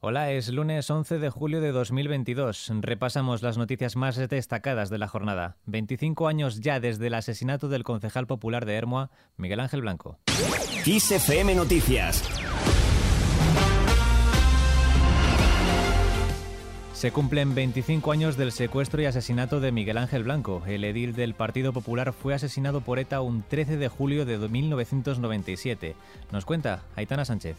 Hola, es lunes 11 de julio de 2022. Repasamos las noticias más destacadas de la jornada. 25 años ya desde el asesinato del concejal popular de Hermoa, Miguel Ángel Blanco. ISFM Noticias. Se cumplen 25 años del secuestro y asesinato de Miguel Ángel Blanco. El edil del Partido Popular fue asesinado por ETA un 13 de julio de 1997. Nos cuenta Aitana Sánchez.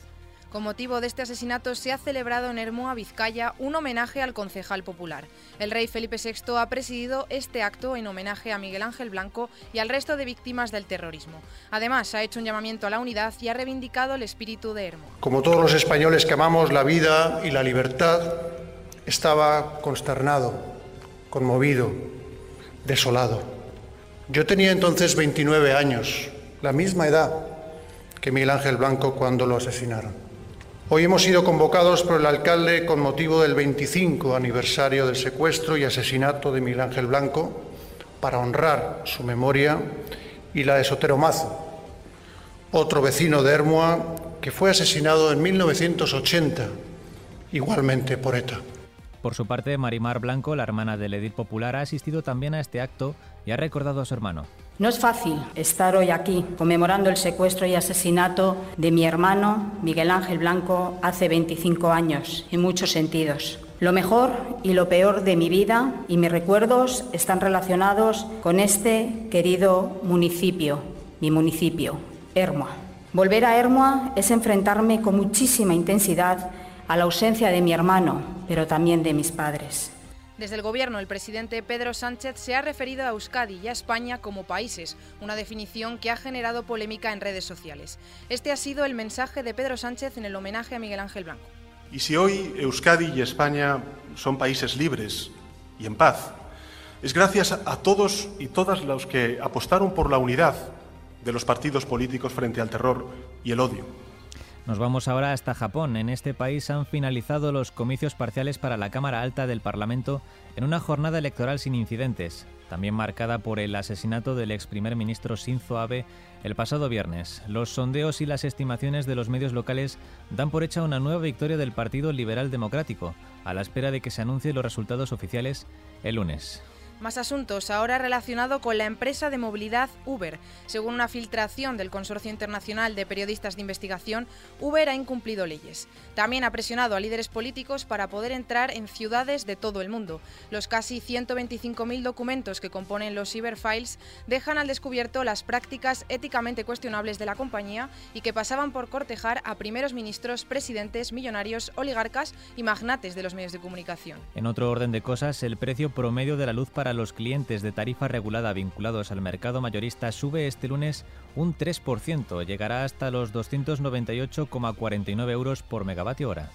Con motivo de este asesinato se ha celebrado en Hermoa, Vizcaya, un homenaje al concejal popular. El rey Felipe VI ha presidido este acto en homenaje a Miguel Ángel Blanco y al resto de víctimas del terrorismo. Además, ha hecho un llamamiento a la unidad y ha reivindicado el espíritu de Hermoa. Como todos los españoles que amamos la vida y la libertad, estaba consternado, conmovido, desolado. Yo tenía entonces 29 años, la misma edad que Miguel Ángel Blanco cuando lo asesinaron. Hoy hemos sido convocados por el alcalde con motivo del 25 aniversario del secuestro y asesinato de Miguel Ángel Blanco para honrar su memoria y la de Sotero Mazo, otro vecino de Hermoa que fue asesinado en 1980, igualmente por ETA. Por su parte, Marimar Blanco, la hermana del edil popular, ha asistido también a este acto y ha recordado a su hermano. No es fácil estar hoy aquí conmemorando el secuestro y asesinato de mi hermano Miguel Ángel Blanco hace 25 años, en muchos sentidos. Lo mejor y lo peor de mi vida y mis recuerdos están relacionados con este querido municipio, mi municipio, Hermoa. Volver a Hermoa es enfrentarme con muchísima intensidad a la ausencia de mi hermano, pero también de mis padres. Desde el Gobierno, el presidente Pedro Sánchez se ha referido a Euskadi y a España como países, una definición que ha generado polémica en redes sociales. Este ha sido el mensaje de Pedro Sánchez en el homenaje a Miguel Ángel Blanco. Y si hoy Euskadi y España son países libres y en paz, es gracias a todos y todas los que apostaron por la unidad de los partidos políticos frente al terror y el odio. Nos vamos ahora hasta Japón. En este país han finalizado los comicios parciales para la Cámara Alta del Parlamento en una jornada electoral sin incidentes, también marcada por el asesinato del ex primer ministro Shinzo Abe el pasado viernes. Los sondeos y las estimaciones de los medios locales dan por hecha una nueva victoria del Partido Liberal Democrático, a la espera de que se anuncien los resultados oficiales el lunes. Más asuntos, ahora relacionado con la empresa de movilidad Uber. Según una filtración del Consorcio Internacional de Periodistas de Investigación, Uber ha incumplido leyes. También ha presionado a líderes políticos para poder entrar en ciudades de todo el mundo. Los casi 125.000 documentos que componen los Cyberfiles dejan al descubierto las prácticas éticamente cuestionables de la compañía y que pasaban por cortejar a primeros ministros, presidentes, millonarios, oligarcas y magnates de los medios de comunicación. En otro orden de cosas, el precio promedio de la luz los clientes de tarifa regulada vinculados al mercado mayorista sube este lunes un 3%, llegará hasta los 298,49 euros por megavatio hora.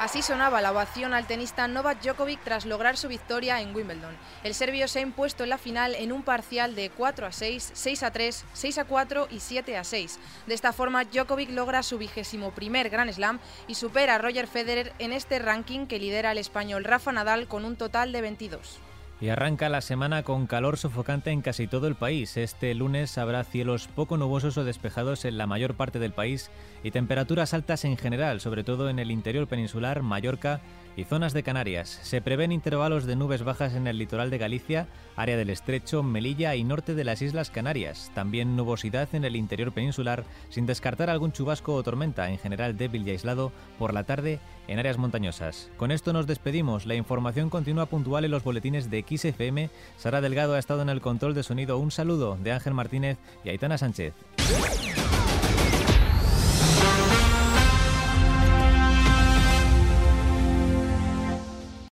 Así sonaba la ovación al tenista Novak Djokovic tras lograr su victoria en Wimbledon. El serbio se ha impuesto en la final en un parcial de 4 a 6, 6 a 3, 6 a 4 y 7 a 6. De esta forma, Djokovic logra su vigésimo primer Grand Slam y supera a Roger Federer en este ranking que lidera el español Rafa Nadal con un total de 22. Y arranca la semana con calor sofocante en casi todo el país. Este lunes habrá cielos poco nubosos o despejados en la mayor parte del país y temperaturas altas en general, sobre todo en el interior peninsular, Mallorca y zonas de Canarias. Se prevén intervalos de nubes bajas en el litoral de Galicia, área del Estrecho, Melilla y norte de las Islas Canarias. También nubosidad en el interior peninsular, sin descartar algún chubasco o tormenta, en general débil y aislado, por la tarde en áreas montañosas. Con esto nos despedimos. La información continúa puntual en los boletines de XFM. Sara Delgado ha estado en el control de sonido. Un saludo de Ángel Martínez y Aitana Sánchez.